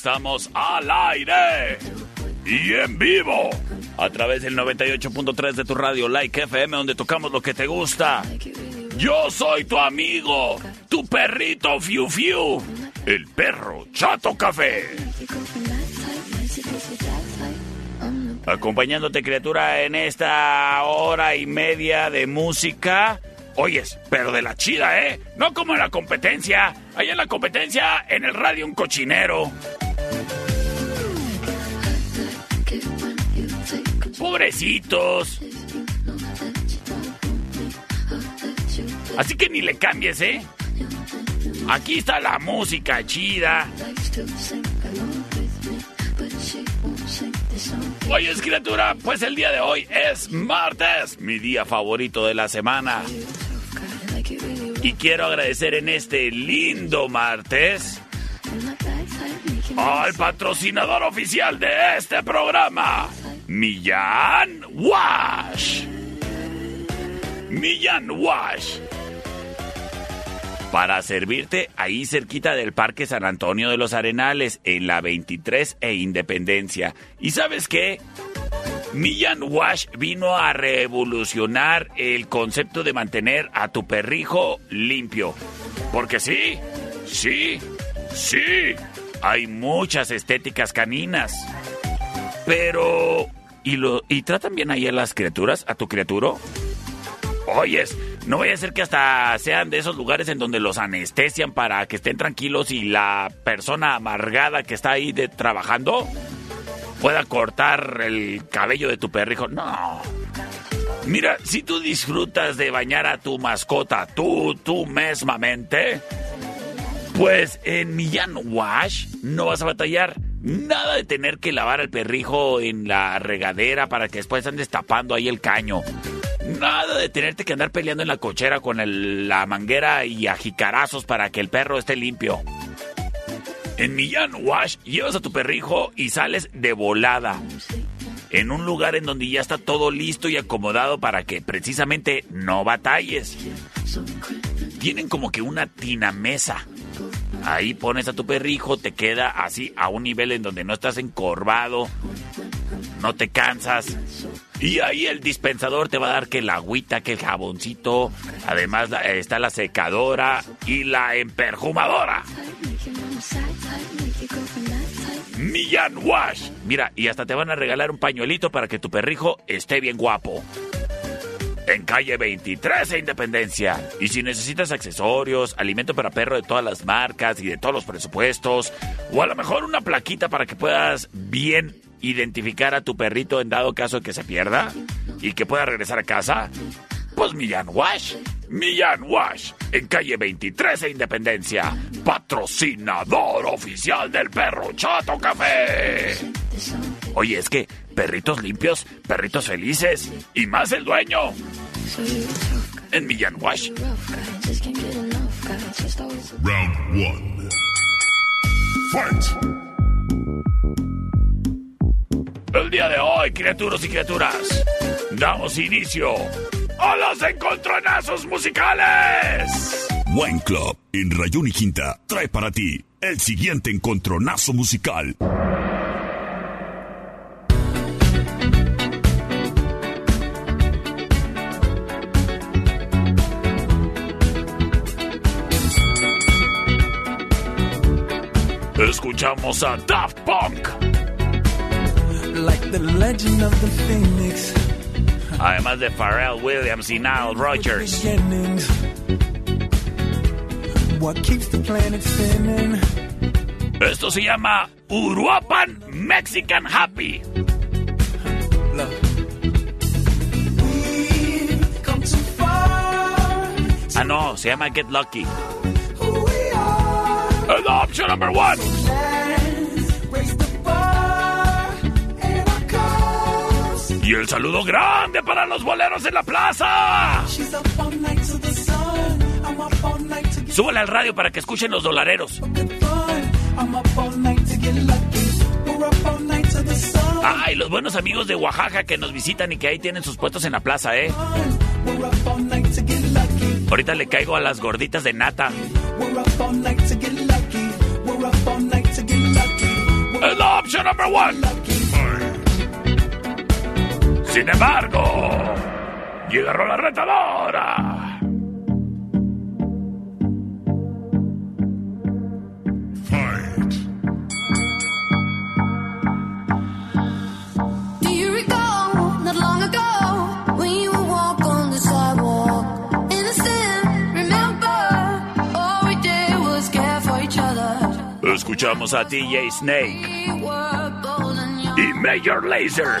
Estamos al aire y en vivo a través del 98.3 de tu radio Like FM donde tocamos lo que te gusta. Yo soy tu amigo, tu perrito Fiu Fiu, el perro Chato Café. Acompañándote criatura en esta hora y media de música. Oyes, pero de la chida, ¿eh? No como en la competencia. Allá en la competencia, en el radio un cochinero. Pobrecitos. Así que ni le cambies, ¿eh? Aquí está la música chida. Oye, criatura, pues el día de hoy es martes, mi día favorito de la semana. Y quiero agradecer en este lindo martes al patrocinador oficial de este programa, Millán Wash. Millán Wash. Para servirte ahí cerquita del Parque San Antonio de los Arenales, en la 23 e Independencia. ¿Y sabes qué? Millán Wash vino a revolucionar el concepto de mantener a tu perrijo limpio. Porque sí, sí, sí, hay muchas estéticas caninas. Pero... ¿Y, lo, ¿y tratan bien ahí a las criaturas, a tu criatura? Oyes, no vaya a ser que hasta sean de esos lugares en donde los anestesian para que estén tranquilos y la persona amargada que está ahí de, trabajando pueda cortar el cabello de tu perrijo. No. Mira, si tú disfrutas de bañar a tu mascota, tú, tú mismamente, pues en Millán Wash no vas a batallar. Nada de tener que lavar al perrijo en la regadera para que después andes tapando ahí el caño. Nada de tenerte que andar peleando en la cochera con la manguera y a jicarazos para que el perro esté limpio. En Millán Wash llevas a tu perrijo y sales de volada. En un lugar en donde ya está todo listo y acomodado para que precisamente no batalles. Tienen como que una tinamesa. Ahí pones a tu perrijo, te queda así a un nivel en donde no estás encorvado, no te cansas. Y ahí el dispensador te va a dar que la agüita, que el jaboncito, además la- está la secadora y la emperjumadora. Millán Wash. Mira, y hasta te van a regalar un pañuelito para que tu perrijo esté bien guapo. En calle 23 e Independencia. Y si necesitas accesorios, alimento para perro de todas las marcas y de todos los presupuestos, o a lo mejor una plaquita para que puedas bien identificar a tu perrito en dado caso que se pierda y que pueda regresar a casa, pues Millán Wash. Millán Wash, en calle 23 e Independencia, patrocinador oficial del perro Chato Café. Oye, es que perritos limpios, perritos felices y más el dueño. En Millán Wash. Round one. Fight. El día de hoy, criaturas y criaturas, damos inicio a los encontronazos musicales. Wine Club en Rayón y Quinta trae para ti el siguiente encontronazo musical. Escuchamos a Daft Punk. Like the legend of the phoenix. Además de Pharrell Williams y Nile Rodgers. Beginnings. What keeps the planet spinning? Esto se llama Uruapan Mexican Happy. Love. We've come too far. Ah, no, se llama Get Lucky. Who we are. El option number one. Y el saludo grande para los boleros en la plaza. Súbale al radio para que escuchen los dolareros. Ay, los buenos amigos de Oaxaca que nos visitan y que ahí tienen sus puestos en la plaza, ¿eh? Ahorita le caigo a las gorditas de nata. We're up all night to Sin embargo, llega la retadora. Fight. Do you recall not long ago when you would walk on the sidewalk? Innocent, remember, all we did was care for each other. Escuchamos a DJ Snake We were bold and young. y Major Lazer.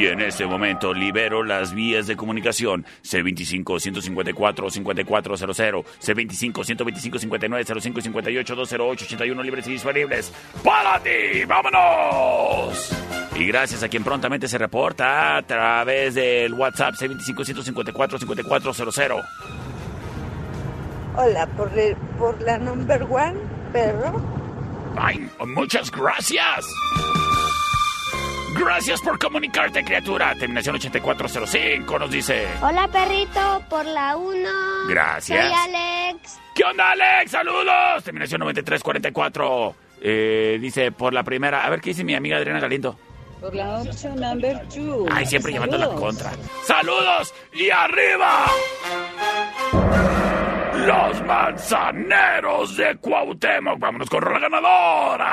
Y en este momento libero las vías de comunicación C25-154-5400, C25-125-5905 y 58-208-81 libres y disponibles para ti. ¡Vámonos! Y gracias a quien prontamente se reporta a través del WhatsApp C25-154-5400. Hola, por, el- por la number one, perro. ¡Ay, muchas gracias! Gracias por comunicarte, criatura. Terminación 8405 nos dice. Hola, perrito, por la 1. Gracias. Soy Alex. ¿Qué onda, Alex? ¡Saludos! Terminación 9344. Eh, dice por la primera. A ver qué dice mi amiga Adriana Galindo. Por la opción number two. Ay, siempre llevando la contra. ¡Saludos! ¡Y arriba! Los manzaneros de Cuauhtémoc. Vámonos con la ganadora.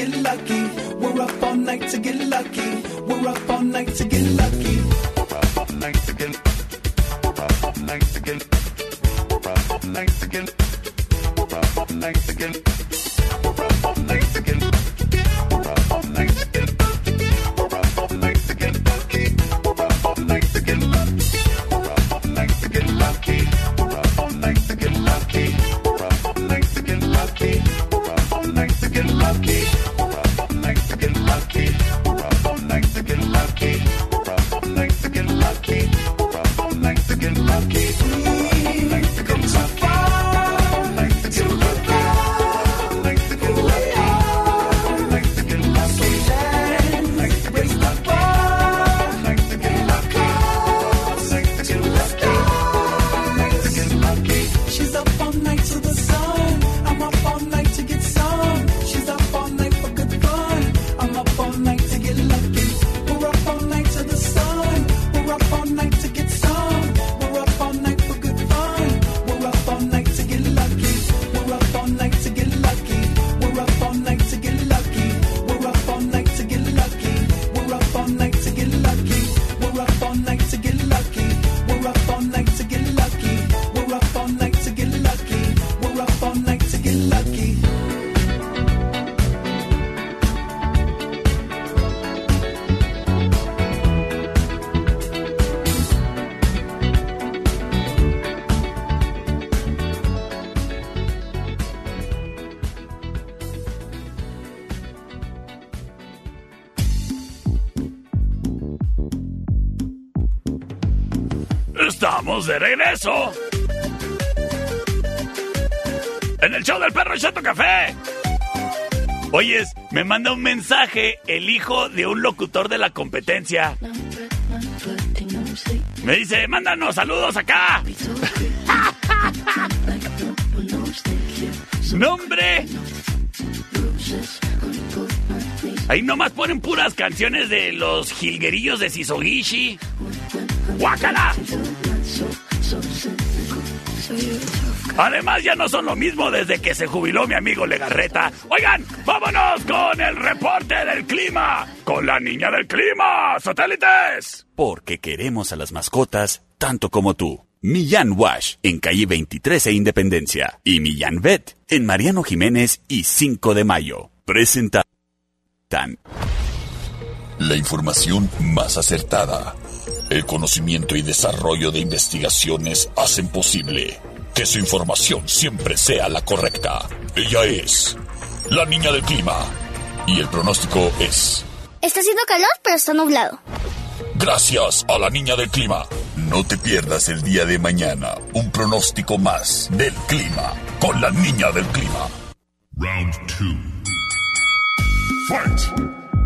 Get lucky. De regreso. En el show del perro Chato Café. Oyes, me manda un mensaje el hijo de un locutor de la competencia. Me dice, mándanos saludos acá. ¡Nombre! Ahí nomás ponen puras canciones de los jilguerillos de Sisogishi. ¡Guácala! Además ya no son lo mismo desde que se jubiló mi amigo Legarreta. Oigan, vámonos con el reporte del clima. Con la niña del clima, satélites. Porque queremos a las mascotas tanto como tú. Millán Wash en calle 23 e Independencia. Y Millán Vet en Mariano Jiménez y 5 de mayo. Presentan. La información más acertada. El conocimiento y desarrollo de investigaciones hacen posible que su información siempre sea la correcta. Ella es la niña del clima. Y el pronóstico es... Está haciendo calor, pero está nublado. Gracias a la niña del clima. No te pierdas el día de mañana un pronóstico más del clima con la niña del clima. Round 2.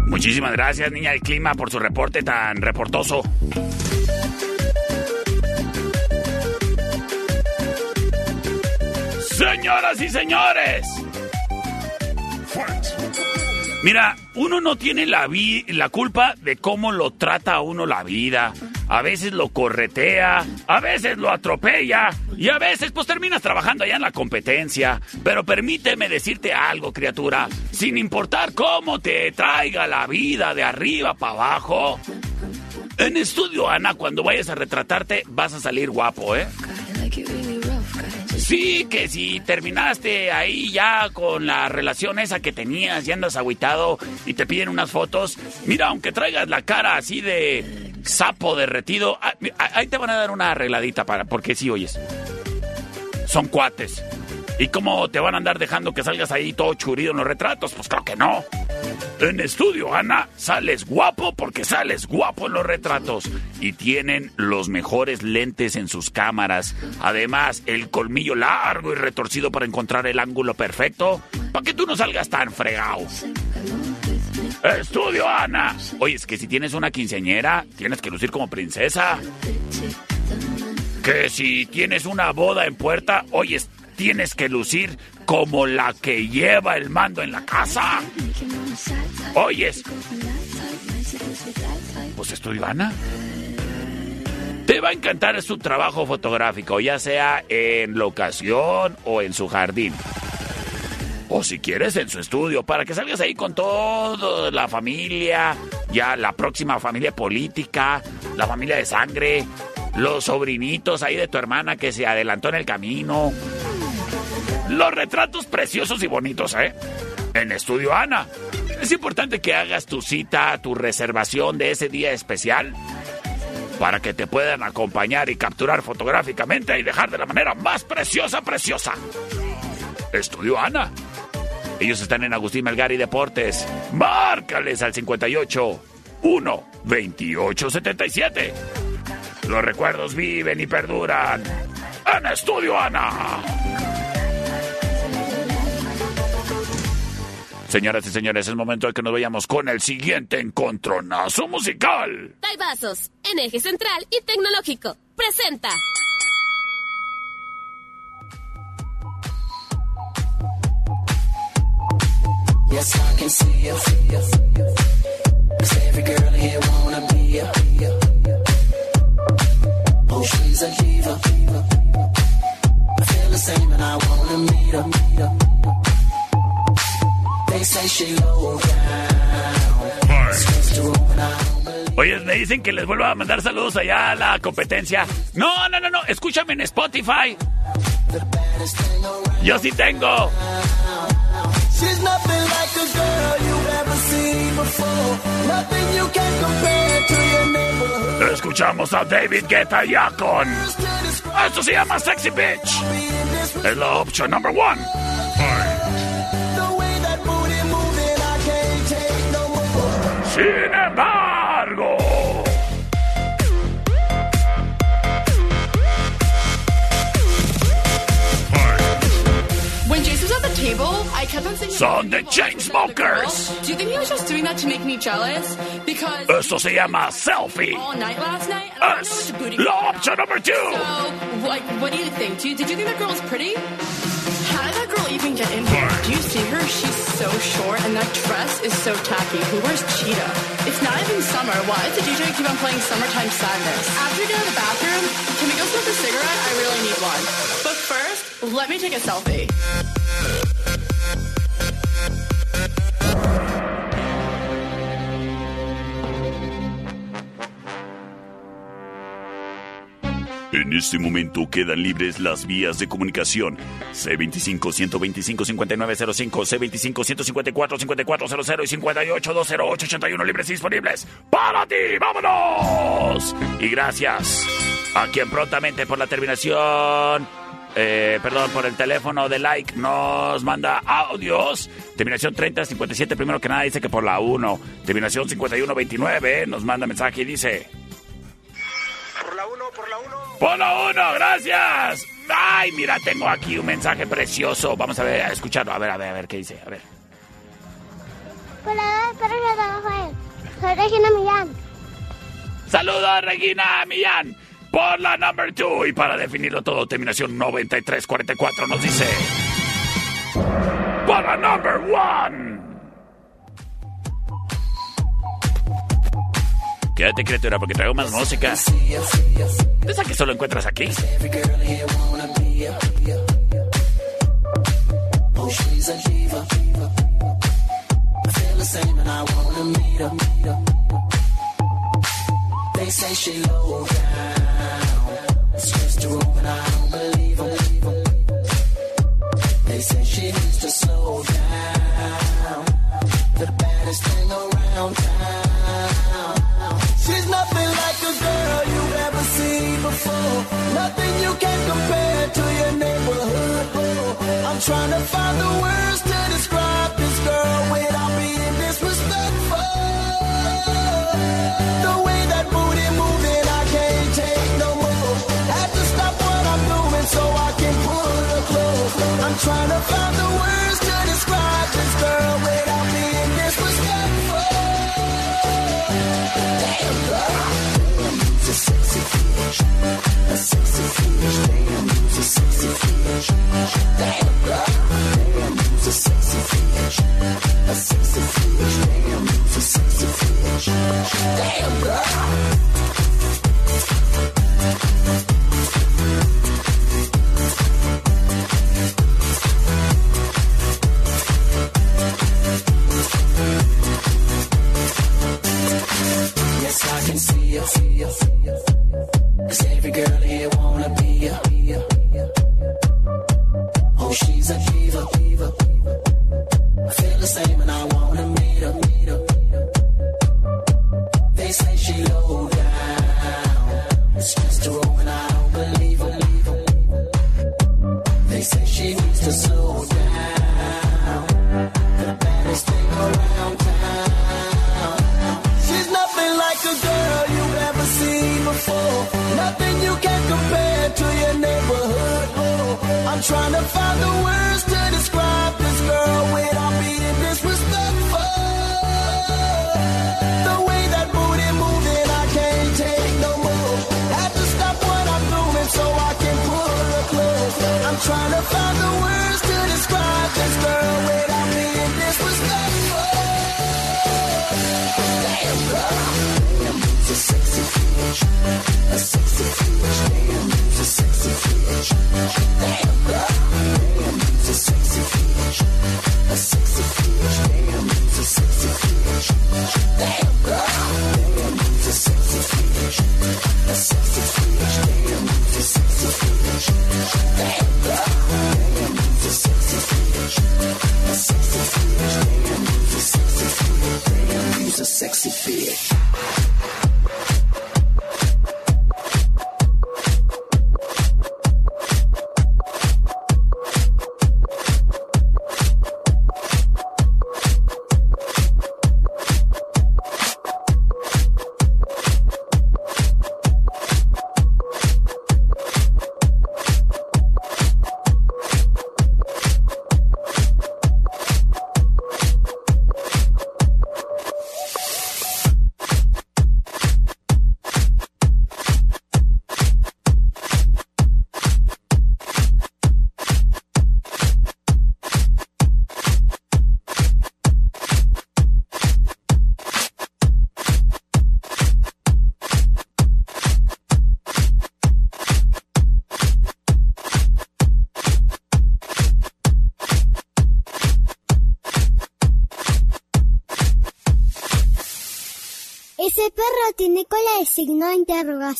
Muchísimas gracias, niña del clima, por su reporte tan reportoso. Señoras y señores. Mira, uno no tiene la, vi- la culpa de cómo lo trata a uno la vida. A veces lo corretea, a veces lo atropella y a veces pues terminas trabajando allá en la competencia. Pero permíteme decirte algo, criatura. Sin importar cómo te traiga la vida de arriba para abajo. En estudio, Ana, cuando vayas a retratarte vas a salir guapo, ¿eh? Sí, que si terminaste ahí ya con la relación esa que tenías y andas agüitado y te piden unas fotos, mira, aunque traigas la cara así de sapo derretido, ah, ah, ahí te van a dar una arregladita para, porque sí, oyes. Son cuates. ¿Y cómo te van a andar dejando que salgas ahí todo churido en los retratos? Pues claro que no. En estudio, Ana, sales guapo porque sales guapo en los retratos. Y tienen los mejores lentes en sus cámaras. Además, el colmillo largo y retorcido para encontrar el ángulo perfecto. Para que tú no salgas tan fregado. Estudio, Ana. Oye, es que si tienes una quinceañera, tienes que lucir como princesa. Que si tienes una boda en puerta, oye, tienes que lucir como la que lleva el mando en la casa. Oyes. Pues estudio, Ana. Te va a encantar su trabajo fotográfico, ya sea en locación o en su jardín. O si quieres en su estudio, para que salgas ahí con toda la familia, ya la próxima familia política, la familia de sangre, los sobrinitos ahí de tu hermana que se adelantó en el camino. Los retratos preciosos y bonitos, ¿eh? En Estudio Ana. Es importante que hagas tu cita, tu reservación de ese día especial para que te puedan acompañar y capturar fotográficamente y dejar de la manera más preciosa, preciosa. Estudio Ana. Ellos están en Agustín Melgar y Deportes. Márcales al 58 1 28 77. Los recuerdos viven y perduran. En Estudio Ana. Señoras y señores, es momento de que nos vayamos con el siguiente encontronazo musical. Taibazos, en eje central y tecnológico. Presenta. Yes, I can see you. Cause every girl here wanna be you. Oh, she's a diva. I feel the same and I wanna meet her. Meet her. Oye, me dicen que les vuelva a mandar saludos allá a la competencia. No, no, no, no, escúchame en Spotify. Yo sí tengo. Escuchamos a David Guetta ya con... Esto se llama Sexy Bitch. Es la opción number one. Sin embargo... When Jason was at the table, I kept on saying. Son the Chainsmokers. Do you think he was just doing that to make me jealous? Because Esto se llama Selfie. all night last night, I don't know Es what the booty. la opción number two. So, like, what do you think? Do you, did you think that girl was pretty? How did that girl even get in here? Do you see her? She's so short, and that dress is so tacky. Who wears cheetah? It's not even summer. Why does the DJ keep on playing Summertime Sadness? After we get out of the bathroom, can we go smoke a cigarette? I really need one. But first, let me take a selfie. En este momento quedan libres las vías de comunicación. C25-125-5905, C25-154-5400 y 58-208-81 libres y disponibles. ¡Para ti! ¡Vámonos! Y gracias a quien prontamente por la terminación... eh, perdón, por el teléfono de like nos manda audios. Terminación 3057, primero que nada dice que por la 1. Terminación 5129 nos manda mensaje y dice... Por la 1, por la 1. La uno, gracias. Ay, mira, tengo aquí un mensaje precioso. Vamos a ver, a escucharlo. A ver, a ver, a ver qué dice. A ver. Hola, espero que Rafael. Soy Regina Millán. Saludos, Regina Millán. Por la number two. Y para definirlo todo, terminación 9344 nos dice. Por la number one. Quédate, criatura, porque traigo más música. Esa que solo encuentras aquí. They say 'em. They say she needs to slow down. The baddest thing around. Nothing you can compare to your neighborhood. Oh, I trying to find the words to describe this girl without being disrespectful. The way that booty moving, I can't take no more. Had to stop what I'm doing so I can pull her close. I'm trying to find the words to describe this girl without being disrespectful. Damn, girl. A sexy sexy bitch. Damn, a sexy bitch. Damn, you's a sexy bitch. A sexy bitch. Damn, you's a sexy bitch. Damn, girl.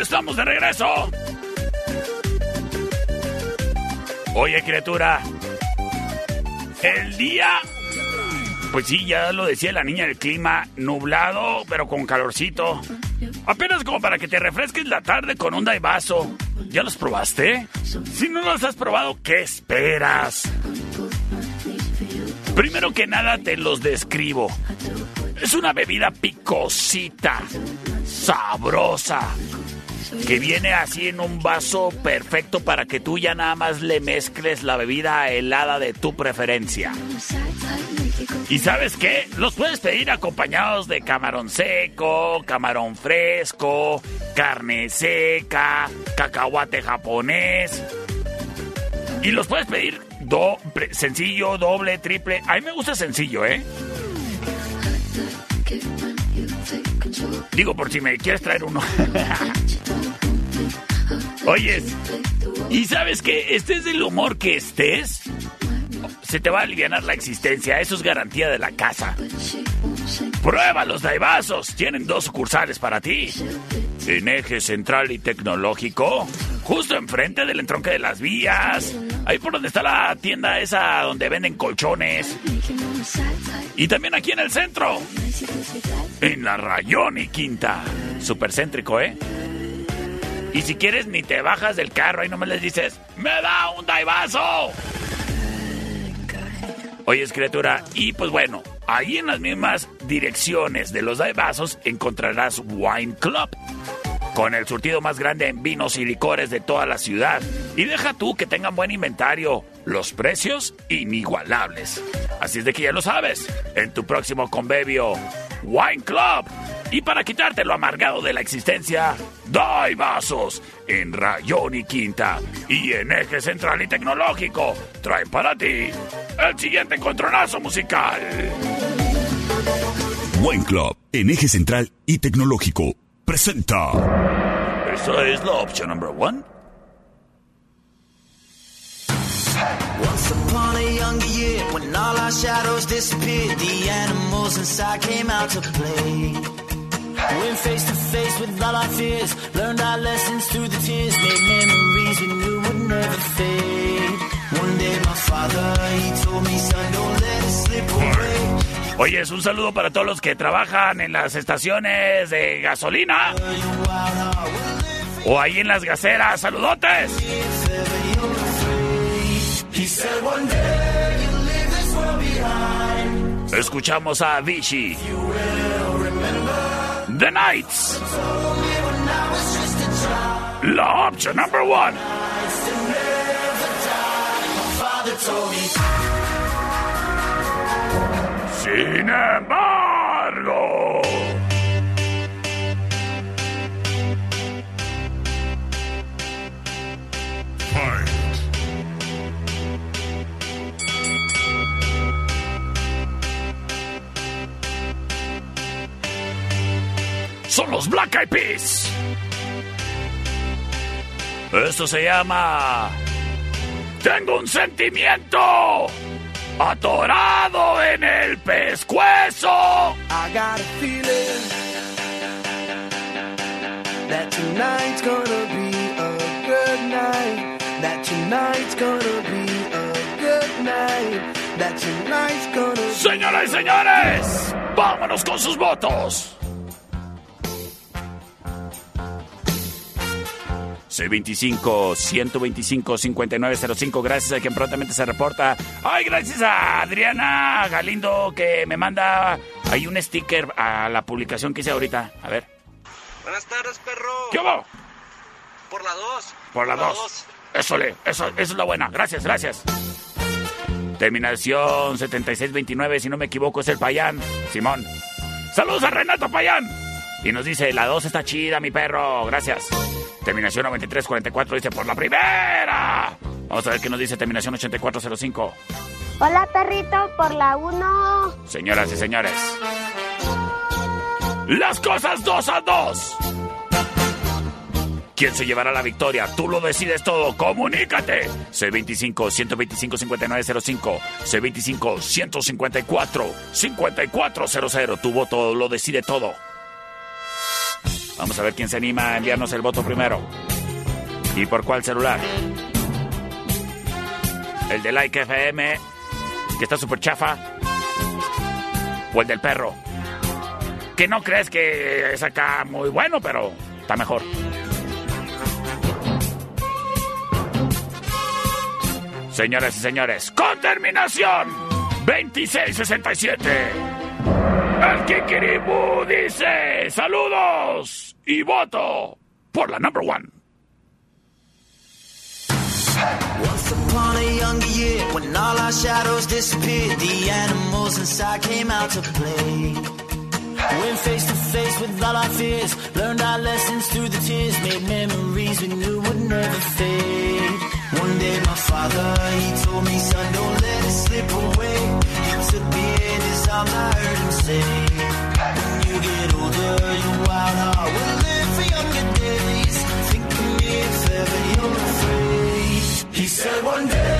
¡Estamos de regreso! Oye, criatura. El día. Pues sí, ya lo decía la niña, el clima nublado, pero con calorcito. Apenas como para que te refresques la tarde con un daivaso. ¿Ya los probaste? Si no los has probado, ¿qué esperas? Primero que nada te los describo. Es una bebida picosita, sabrosa, que viene así en un vaso perfecto para que tú ya nada más le mezcles la bebida helada de tu preferencia. ¿Y sabes qué? Los puedes pedir acompañados de camarón seco, camarón fresco, carne seca, cacahuate japonés. Y los puedes pedir do- sencillo, doble, triple. A mí me gusta sencillo, ¿eh? Digo, por si me quieres traer uno. Oyes, ¿y sabes qué? Estés del humor que estés. se te va a aliviar la existencia. Eso es garantía de la casa. Prueba los Daibazos. Tienen dos sucursales para ti. En eje central y tecnológico. Justo enfrente del entronque de las vías. Ahí por donde está la tienda esa donde venden colchones. Y también aquí en el centro. En la Rayón y Quinta. Super céntrico, ¿eh? Y si quieres, ni te bajas del carro y no me les dices, ¡me da un daivazo! Oye, criatura, y pues bueno, ahí en las mismas direcciones de los daivazos encontrarás Wine Club. Con el surtido más grande en vinos y licores de toda la ciudad. Y deja tú que tengan buen inventario. Los precios inigualables. Así es de que ya lo sabes. En tu próximo convivio, Wine Club. Y para quitarte lo amargado de la existencia, Dai Vasos en Rayón y Quinta y en Eje Central y Tecnológico. Traen para ti el siguiente encontronazo musical. Wine Club, en eje central y tecnológico, presenta. Eso es la opción number one. Once upon a younger year, when all our shadows disappeared, the animals inside came out to play. Went face to face with all our fears, learned our lessons through the tears, made memories we knew would never fade. One day my father, he told me, son, don't let it slip away. Oye, es un saludo para todos los que trabajan en las estaciones de gasolina. O ahí en las gaseras. ¡Saludotes! He said one day you'll leave this world behind. Escuchamos a Vichy. A child. La opción number one. Father told me. Sin embargo. Son los Black Eyed Peas. Esto se llama... Tengo un sentimiento atorado en el pescuezo. I got a feeling that tonight's gonna be a good night. That tonight's gonna be a good night. That tonight's gonna be Señoras y señores, vámonos con sus votos. C25 125 5905 gracias a quien prontamente se reporta. Ay, gracias a Adriana Galindo que me manda ahí un sticker a la publicación que hice ahorita. A ver. Buenas tardes, perro. ¿Qué hubo? Por la 2. Por la 2. Eso, le, eso, eso es la buena. Gracias, gracias. Terminación 7629, si no me equivoco, es el Payán. Simón. Saludos a Renato Payán. Y nos dice, la 2 está chida, mi perro. Gracias. Terminación 9344 dice, por la primera. Vamos a ver qué nos dice terminación 8405. Hola perrito, por la 1. Señoras y señores. Las cosas dos a dos. ¿Quién se llevará la victoria? Tú lo decides todo. Comunícate. C25-125-5905. C25-154-5400. Tu voto lo decide todo. Vamos a ver quién se anima a enviarnos el voto primero. ¿Y por cuál celular? El de Like FM, que está súper chafa. O el del perro. Que no crees que es acá muy bueno, pero está mejor. Señoras y señores, con terminación 2667. El Kikiribu dice saludos y voto por la number one. Once upon a younger year, when all our shadows disappeared, the animals inside came out to play. Went face to face with all our fears, learned our lessons through the tears, made memories we knew would never fade. One day my father, he told me, son, don't let it slip away. Took me I heard him say, when you get older, your wild heart will live for younger days. If ever you're afraid. He said one day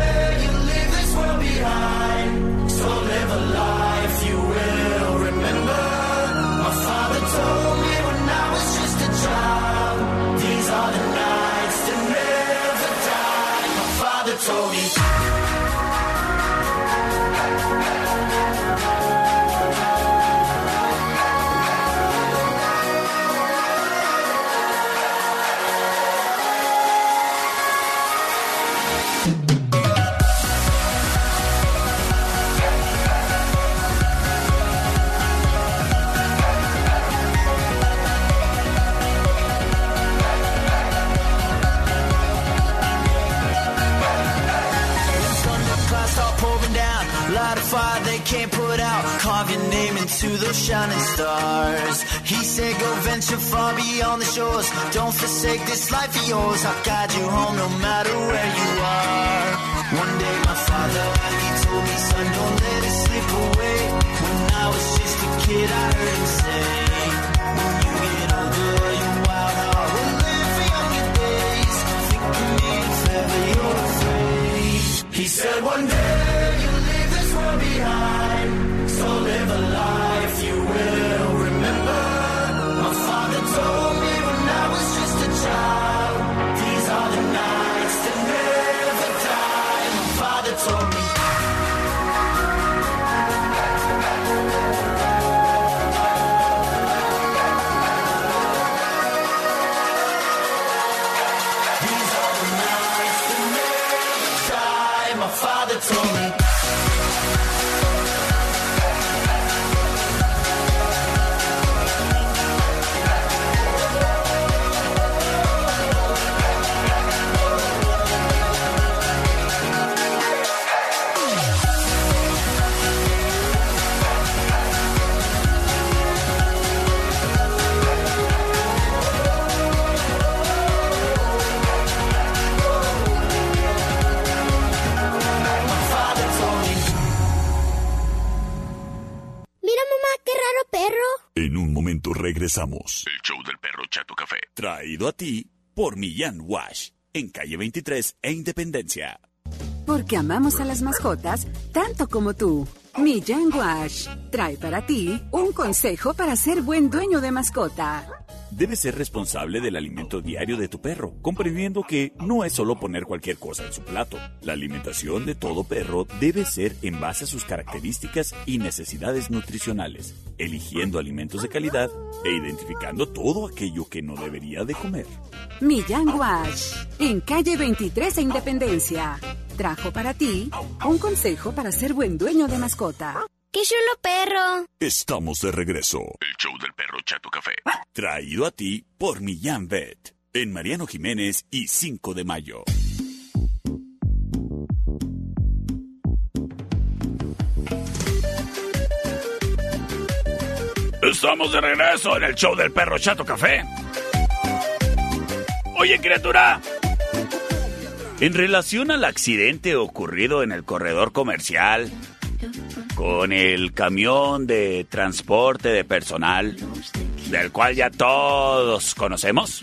into those shining stars. He said, Go venture far beyond the shores. Don't forsake this life of yours. I'll guide you home no matter where you are. One day, my father, he told me, Son, don't let it slip away. When I was just a kid, I heard him say, When you get older, your wild heart will live for younger days. Think of me if you're afraid. He said, One day regresamos. El show del perro Chato Café. Traído a ti por Millán Wash. En calle 23 e Independencia. Porque amamos a las mascotas tanto como tú. Millán Wash trae para ti un consejo para ser buen dueño de mascota. Debes ser responsable del alimento diario de tu perro, comprendiendo que no es solo poner cualquier cosa en su plato. La alimentación de todo perro debe ser en base a sus características y necesidades nutricionales, eligiendo alimentos de calidad e identificando todo aquello que no debería de comer. Millán Wash en calle 23 e Independencia. Trajo para ti un consejo para ser buen dueño de mascota. ¡Qué chulo perro! Estamos de regreso. El show del perro Chato Café. Traído a ti por Millán Vet. En Mariano Jiménez y 5 de mayo. Estamos de regreso en el show del perro Chato Café. Oye, criatura. En relación al accidente ocurrido en el corredor comercial con el camión de transporte de personal, del cual ya todos conocemos.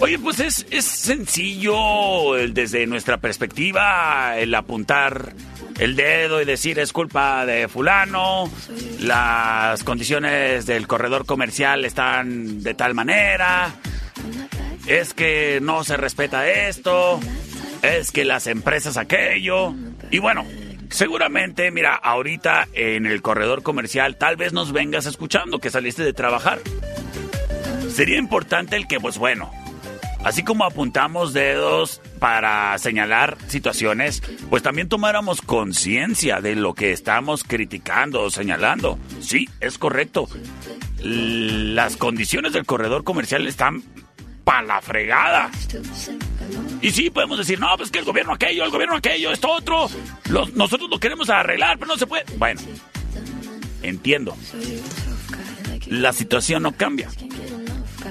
Oye, pues es, es sencillo desde nuestra perspectiva el apuntar el dedo y decir es culpa de fulano, las condiciones del corredor comercial están de tal manera, es que no se respeta esto, es que las empresas aquello, y bueno, seguramente, mira, ahorita en el corredor comercial tal vez nos vengas escuchando que saliste de trabajar. Sería importante el que, pues bueno, así como apuntamos dedos para señalar situaciones, pues también tomáramos conciencia de lo que estamos criticando o señalando. Sí, es correcto. Las condiciones del corredor comercial están pa' la fregada. Y sí, podemos decir, no, pues que el gobierno aquello, el gobierno aquello, esto otro. Nosotros lo queremos arreglar, pero no se puede. Bueno, entiendo. La situación no cambia.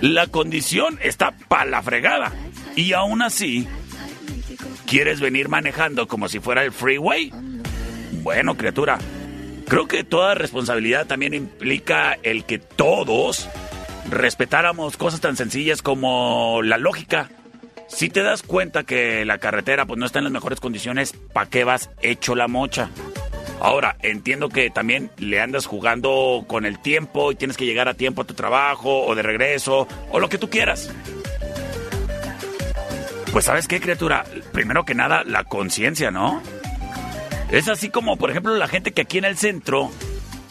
La condición está pa' la fregada. Y aún así, ¿quieres venir manejando como si fuera el freeway? Bueno, criatura, creo que toda responsabilidad también implica el que todos respetáramos cosas tan sencillas como la lógica. Si te das cuenta que la carretera pues no está en las mejores condiciones, ¿pa' qué vas hecho la mocha? Ahora, entiendo que también le andas jugando con el tiempo y tienes que llegar a tiempo a tu trabajo o de regreso o lo que tú quieras. Pues sabes qué, criatura, primero que nada, la conciencia, ¿no? Es así como, por ejemplo, la gente que aquí en el centro,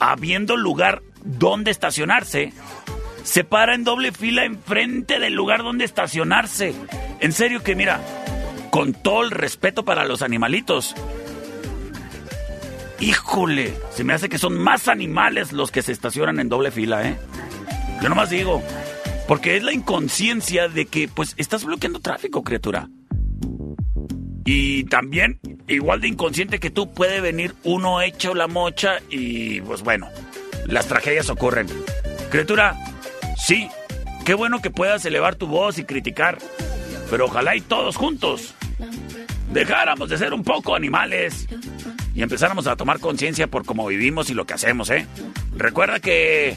habiendo lugar donde estacionarse, se para en doble fila enfrente del lugar donde estacionarse. En serio que mira, con todo el respeto para los animalitos, híjole, se me hace que son más animales los que se estacionan en doble fila, ¿eh? Yo nomás digo, porque es la inconsciencia de que, pues, estás bloqueando tráfico, criatura. Y también igual de inconsciente que tú, puede venir uno hecho la mocha y pues bueno, las tragedias ocurren. Criatura, sí, qué bueno que puedas elevar tu voz y criticar, pero ojalá y todos juntos dejáramos de ser un poco animales y empezáramos a tomar conciencia por cómo vivimos y lo que hacemos, ¿eh? Recuerda que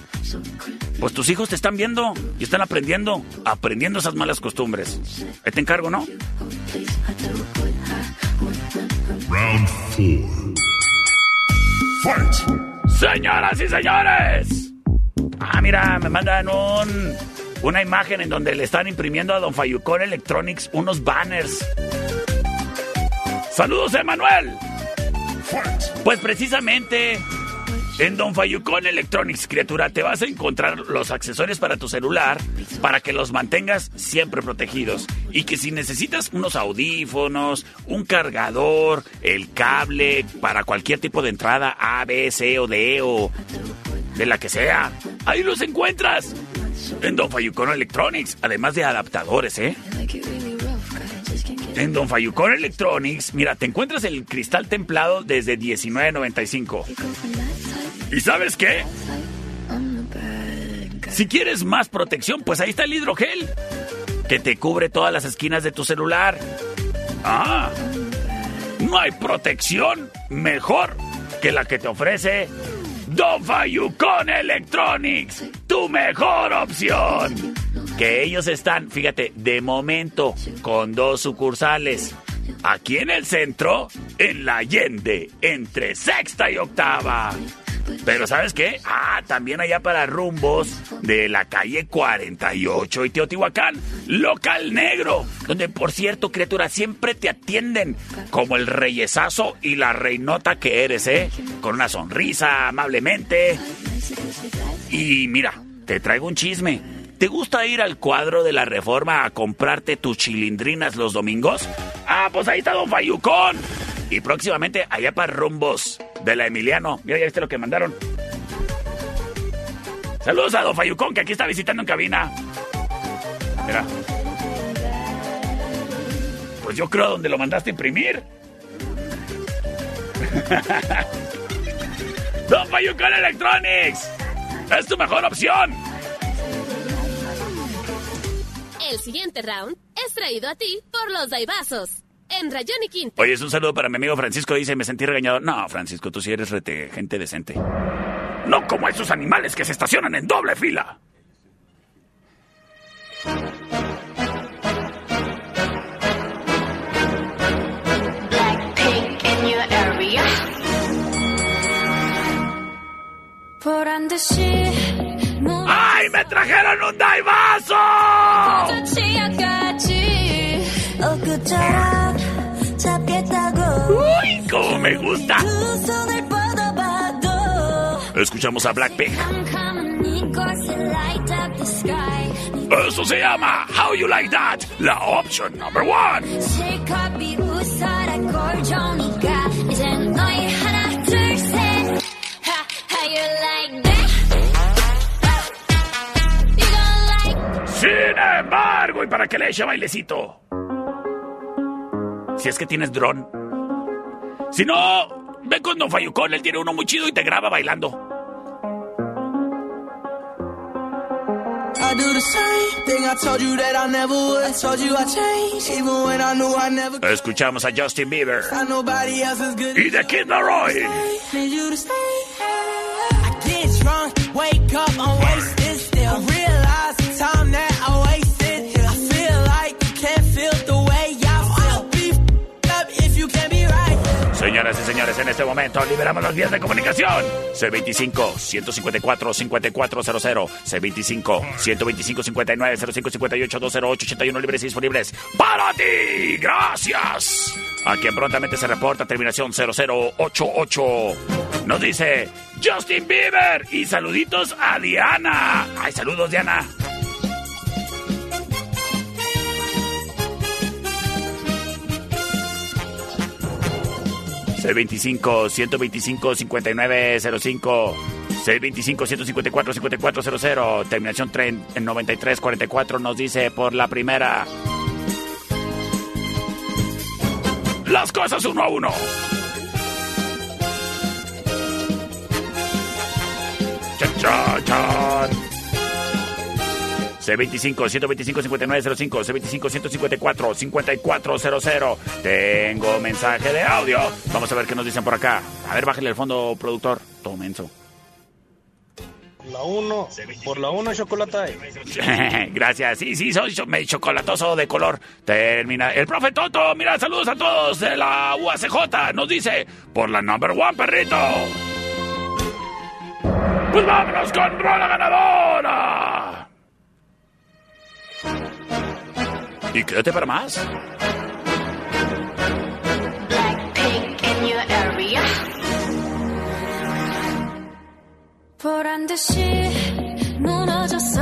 pues tus hijos te están viendo y están aprendiendo, aprendiendo esas malas costumbres. Ahí te encargo, ¿no? Round four. Fight! Señoras y señores. Ah, mira, me mandan un una imagen en donde le están imprimiendo a Don Fayucón Electronics unos banners. Saludos, Emanuel. Pues precisamente en Don Fayucón Electronics, criatura, te vas a encontrar los accesorios para tu celular para que los mantengas siempre protegidos. Y que si necesitas unos audífonos, un cargador, el cable para cualquier tipo de entrada A, B, C o D o de la que sea, ahí los encuentras. En Don Fayucón Electronics, además de adaptadores, ¿eh? En Don Fayucón Electronics, mira, te encuentras el cristal templado desde 19.95. ¿Y sabes qué? Si quieres más protección, pues ahí está el hidrogel, que te cubre todas las esquinas de tu celular. Ah, no hay protección mejor que la que te ofrece Don Fayucón Electronics, tu mejor opción. Que ellos están, fíjate, de momento con dos sucursales. Aquí en el centro, en la Allende, entre sexta y octava. Pero ¿sabes qué? Ah, también allá para rumbos de la calle 48 y Teotihuacán, local negro, donde por cierto, criatura, siempre te atienden como el reyesazo y la reinota que eres, ¿eh? Con una sonrisa, amablemente. Y mira, te traigo un chisme. ¿Te gusta ir al cuadro de la reforma a comprarte tus chilindrinas los domingos? Ah, pues ahí está Don Fayucón. Y próximamente allá para rumbos de la Emiliano. Mira, ya viste lo que mandaron. Saludos a Don Fayucón, que aquí está visitando en cabina. Mira. Pues yo creo donde lo mandaste imprimir. Don Fayucón Electronics. Es tu mejor opción. El siguiente round es traído a ti por los Daibazos en Rayón y Oye, es un saludo para mi amigo Francisco. Dice, me sentí regañado. No, Francisco, tú sí eres rete, gente decente. No como esos animales que se estacionan en doble fila. ¡Ay, me trajeron un daivazo! me gusta. Escuchamos a Blackpink. Eso se llama How You Like That, la opción number one. Sin embargo, y para que le eche bailecito. Si es que tienes dron, si no, ve con Don Fayucón, él tiene uno muy chido y te graba bailando. I do the same thing I told you that I never would. I told you I changed, even when I knew I never could. Escuchamos a Justin Bieber y The Kid Laroi. Wake up, I'm wasted still. I Señoras y señores, en este momento liberamos las vías de comunicación. C25-154-5400. C25-125-59-0558-208-81 libres y disponibles para ti. Gracias. A quien prontamente se reporta terminación 0088. Nos dice Justin Bieber. Y saluditos a Diana. Ay, saludos, Diana. 625 125 5905 625 154 5400 terminación 3, 93 44 nos dice por la primera las cosas uno a uno. Cha cha cha. C25 125 5905 C25 154 5400 Tengo mensaje de audio. Vamos a ver qué nos dicen por acá. A ver, bájale el fondo, productor. Todo menso. La 1, por la 1 chocolate. Gracias. Sí, sí, soy chocolatoso de color. Termina. El profe Toto, mira, saludos a todos de la UACJ. Nos dice, por la number one, perrito. Pues vámonos con Rola Ganadora. Y quédate para más. 보란 듯이 무너졌어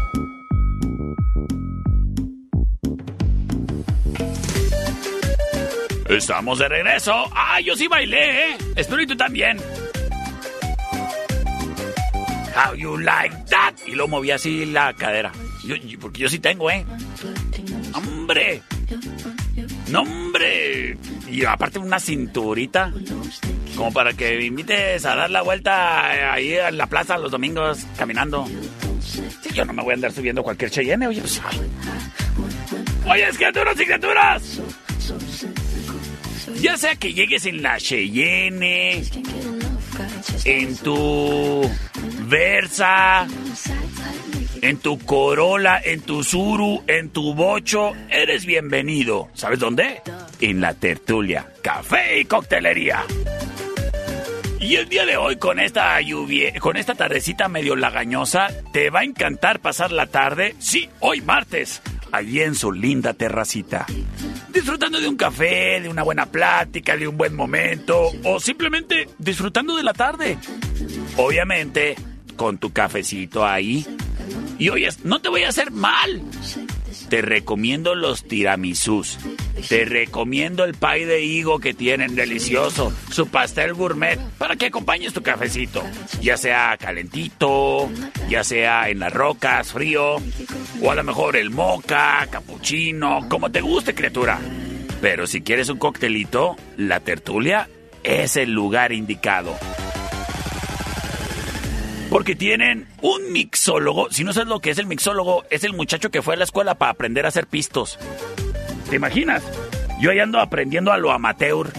Estamos de regreso. ¡Ah, yo sí bailé, eh! Espero y tú también. How you like that? Y lo moví así la cadera. Yo- yo- porque yo sí tengo, ¿eh? ¡Hombre! ¡No, hombre! Y aparte una cinturita. Como para que me invites a dar la vuelta eh, ahí en la plaza los domingos caminando. Sí, yo no me voy a andar subiendo cualquier Cheyenne, oye. Pues. Oye, criaturas y criaturas. Ya sea que llegues en la Cheyenne, en tu Versa, en tu Corolla, en tu Suru, en tu Bocho, eres bienvenido. ¿Sabes dónde? En la tertulia, café y coctelería. Y el día de hoy con esta lluvia, con esta tardecita medio lagañosa, te va a encantar pasar la tarde, sí, hoy martes, allí en su linda terracita. Disfrutando de un café, de una buena plática, de un buen momento o simplemente disfrutando de la tarde. Obviamente, con tu cafecito ahí. Y oyes, no te voy a hacer mal. Te recomiendo los tiramisús. Te recomiendo el pay de higo que tienen delicioso. Su pastel gourmet para que acompañes tu cafecito. Ya sea calentito, ya sea en las rocas, frío. O a lo mejor el moca, capuchino, como te guste, criatura. Pero si quieres un coctelito, la tertulia es el lugar indicado. Porque tienen un mixólogo. Si no sabes lo que es el mixólogo, es el muchacho que fue a la escuela para aprender a hacer pistos. ¿Te imaginas? Yo ahí ando aprendiendo a lo amateur.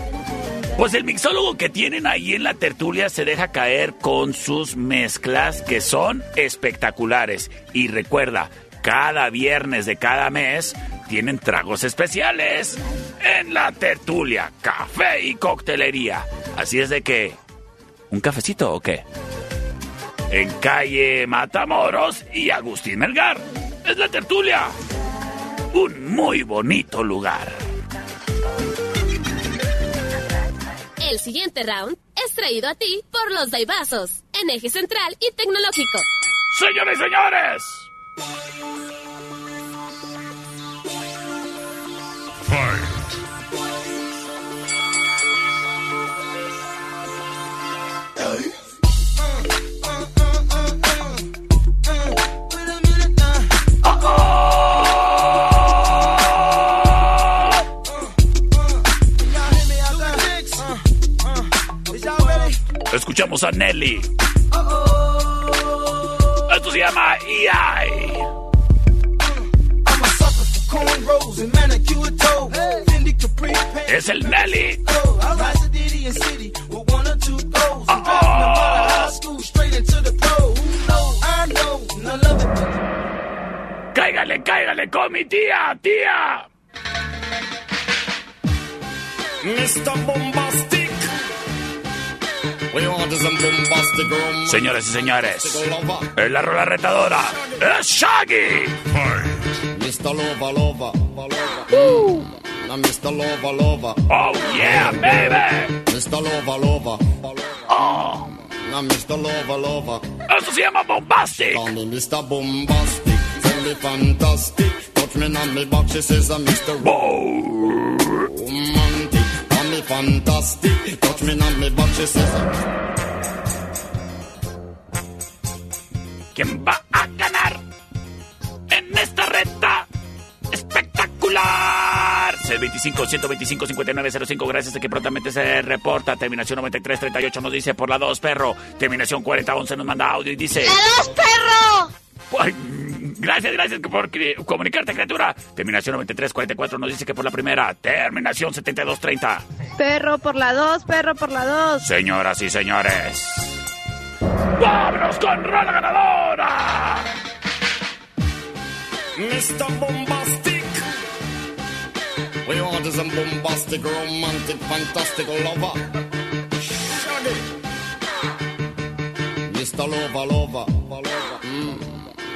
Pues el mixólogo que tienen ahí en la tertulia se deja caer con sus mezclas que son espectaculares. Y recuerda, cada viernes de cada mes tienen tragos especiales en la tertulia, café y coctelería. Así es de que... ¿Un cafecito o qué? En calle Matamoros y Agustín Melgar. Es la tertulia. Un muy bonito lugar. El siguiente round es traído a ti por los Daibazos, en eje central y tecnológico. Señores y señores. Straight into the pro. Who knows? I know. None of it. Cáigale, cáigale con mi tía, tía. Mr. Bombastic. Señores y señores, es la rola retadora. Es Shaggy. Mr. Mr. Lover, lover. Oh, yeah, baby. Mr. Lover, lover. Oh. Mr. Lover, lover. Eso se llama Bombastic. Call me Mr. Bombastic. Tell me fantastic. Touch me on me back, she says ¿Quién va a ganar en esta reta espectacular? C25 125 5905, gracias a que prontamente se reporta. Terminación 9338 nos dice por la 2, perro. Terminación 4011 nos manda audio y dice... ¡La dos, perro! Ay, gracias, gracias por comunicarte, criatura. Terminación 9344 nos dice que por la primera. Terminación 7230. Perro por la dos, perro por la dos. Señoras y señores. ¡Vámonos con rola ganadora! Mr. Bombastic. We want some bombastic, romantic, fantastic lover. Shaggy. Mr. Lover, lover. Mm.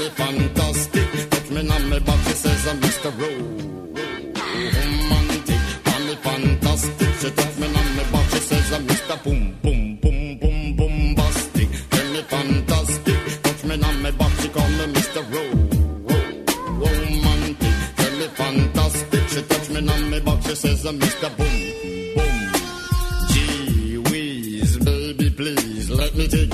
really fantastic. Touch me on my back, she says I'm Mr. Romantic. Me fantastic. She touch me on my back, she says I'm Mr. Boom Boom Boom Boom Tell me fantastic. Touch me on my back, she call me Mr. Tell me fantastic. She touch me on my back, she says I'm Mr. Boom.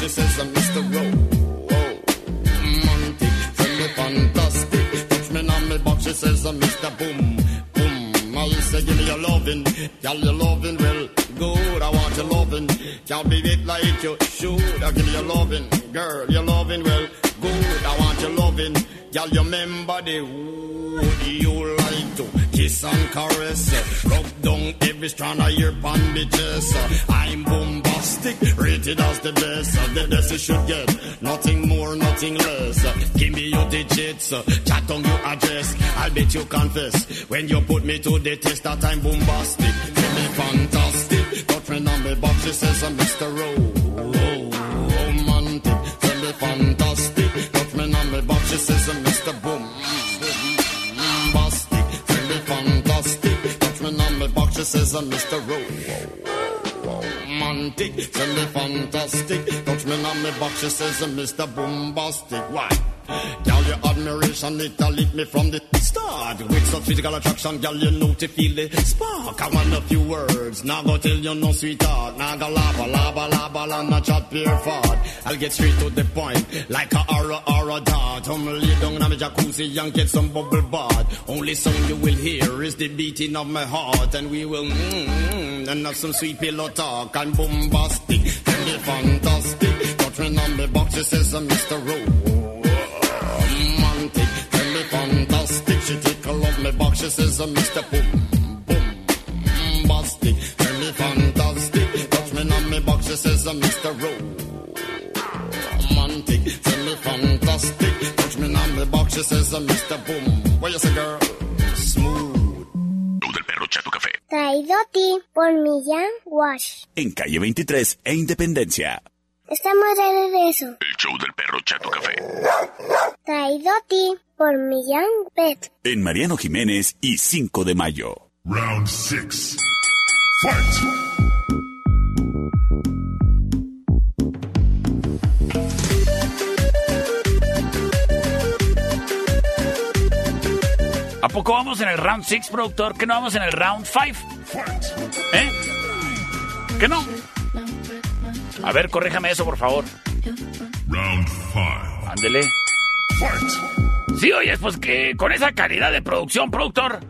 she says, uh, Mr. Romantic, fantastic. Me on me she says, uh, Mr. Boom, boom. I say, give me your loving, your loving, well, good. I want your loving, be it like you should. I give your loving, girl, your loving, well, good. I want your loving, y'all you remember the kiss and caress, rub down every strand of your bandages. I'm bombastic, rated as the best, the best you should get, nothing more, nothing less. Give me your digits, chat on your address. I'll bet you confess when you put me to the test that I'm bombastic. Feel me fantastic, touch me on me box, she says I'm Mr. Ro- Ro- romantic. Feel me fantastic, touch me on me box, she says I'm Mr. Boom. On me box, she says I'm Mr. Ro- romantic, feel me fantastic, touch me on me box, she says I'm Mr. Bombastic. Why? Girl, your admiration, it lit me from the start. With such physical attraction, girl, you know to feel the spark. I want a few words, now go tell you no sweetheart. Now go lava, lava, lava, la, not chat pure fart. I'll get straight to the point, like a aura, aura dart. I'm lay down in a jacuzzi and get some bubble bath. Only song you will hear is the beating of my heart. And we will, mm, mm, and have some sweet pillow talk. I'm bombastic, and be fantastic. Touch me on the box, she says, Mr. Rowe she says, uh, Mr. Boom, boom, bastic. Tell me fantastic, touch me on me box, she says, uh, Mr. Romantic, tell me fantastic. Touch me on me box, she says, uh, Mr. Boom. What you say, girl? Smooth. del perro Chato Café. Traído a ti por Millán Wash. En calle 23 e Independencia. Estamos de regreso. El show del perro Chato Café. Traído a ti por Millán Pet. En Mariano Jiménez y 5 de mayo. Round six. Fight! ¿A poco vamos en el round 6, productor? ¿Que no vamos en el round 5? ¿Eh? ¿Que no? A ver, corríjame eso, por favor. Round five. Ándele. Sí, oye, pues que con esa calidad de producción, productor.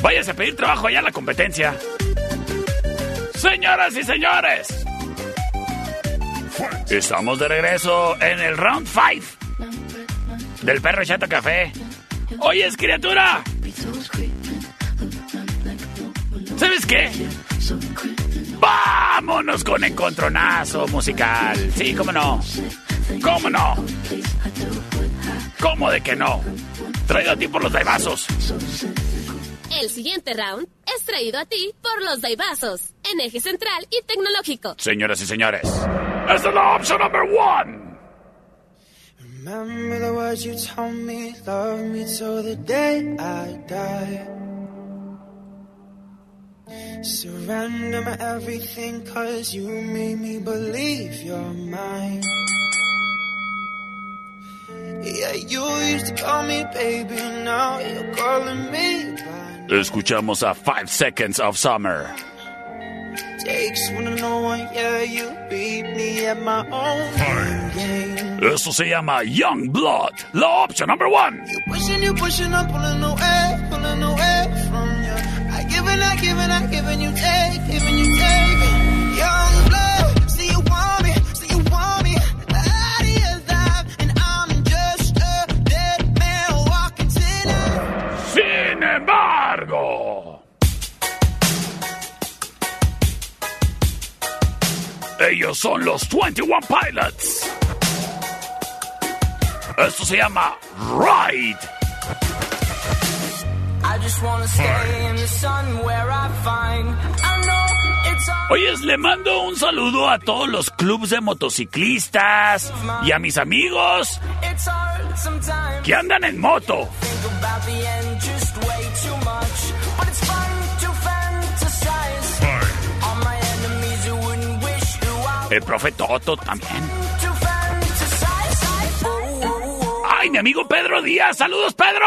Váyase a pedir trabajo allá a la competencia. Señoras y señores. Estamos de regreso en el round 5 del perro Chato Café. Oyes, criatura. ¿Sabes qué? Vámonos con encontronazo musical. Sí, cómo no. ¿Cómo no? ¿Cómo de que no? Traído a ti por los daibazos. El siguiente round es traído a ti por los Daibazos, en eje central y tecnológico. Señoras y señores, esta es la opción number one. Remember the words you told me, love me till the day I die. Surrender my everything, cause you made me believe you're mine. Escuchamos a Five Seconds of Summer. Takes one to know one, yeah, you beat me at my own game. Eso se llama Young Blood, la opción number one. Pushing you, embargo. Ellos son los 21 Pilots. Esto se llama Ride. I just wanna stay in the sun where I find I know it's all Oyes, le mando un saludo a todos los clubs de motociclistas y a mis amigos que andan en moto. El profe Toto también. oh, oh, oh. ¡Ay, mi amigo Pedro Díaz! ¡Saludos, Pedro!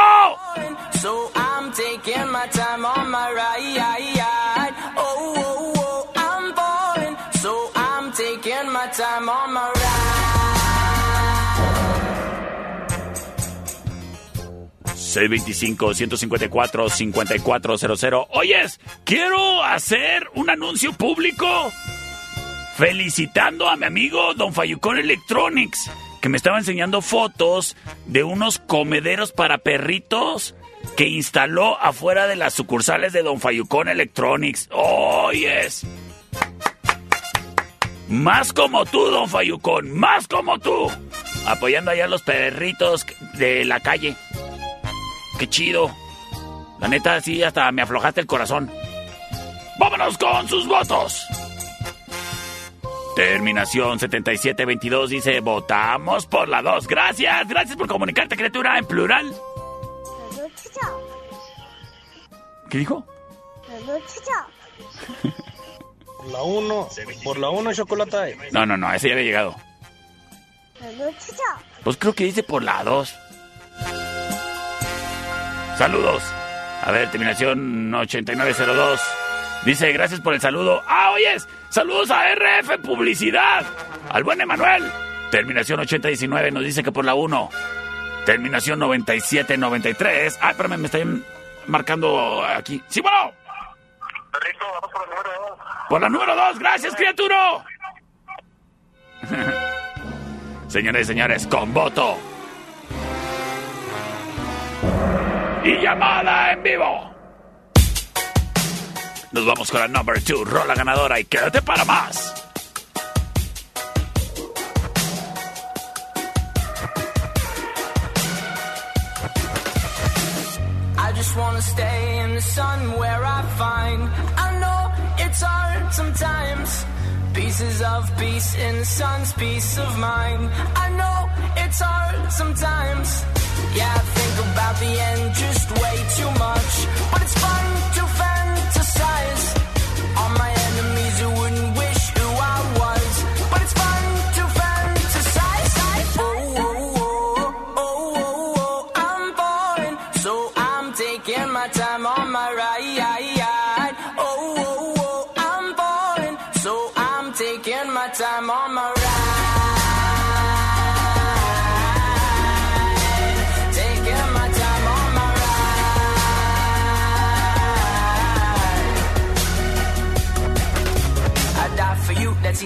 So I'm taking my time on my ride. Oh, oh, oh, I'm falling. So I'm taking my time on my ride. 625-154-5400. Oyes, quiero hacer un anuncio público felicitando a mi amigo Don Fayucón Electronics, que me estaba enseñando fotos de unos comederos para perritos que instaló afuera de las sucursales de Don Fayucón Electronics. Oyes. Más como tú, Don Fayucón, más como tú. Apoyando allá a los perritos de la calle. Qué chido. La neta, sí, hasta me aflojaste el corazón. ¡Vámonos con sus votos! Terminación 7722 dice, votamos por la 2. Gracias, gracias por comunicarte, criatura, en plural. ¿Qué dijo? Por la 1, por la 1 chocolate. No, no, no, ese ya había llegado. Pues creo que dice por la 2. Saludos. A ver, terminación 8902. Dice, gracias por el saludo. Ah, oyes, saludos a RF Publicidad. Al buen Emanuel. Terminación 8019 nos dice que por la 1. Terminación 9793. Ah, espérame, me están marcando aquí. Sí, bueno. Por la número 2, gracias, criatura. Señores y señores, con voto. Y llamada en vivo. Nos vamos con la number 2, rola ganadora y quédate para más. I just wanna stay in the sun where I find I know it's hard sometimes. Pieces of peace in the sun's peace of mind. I know it's hard sometimes. Yeah, I think about the end just way too much. But it's fun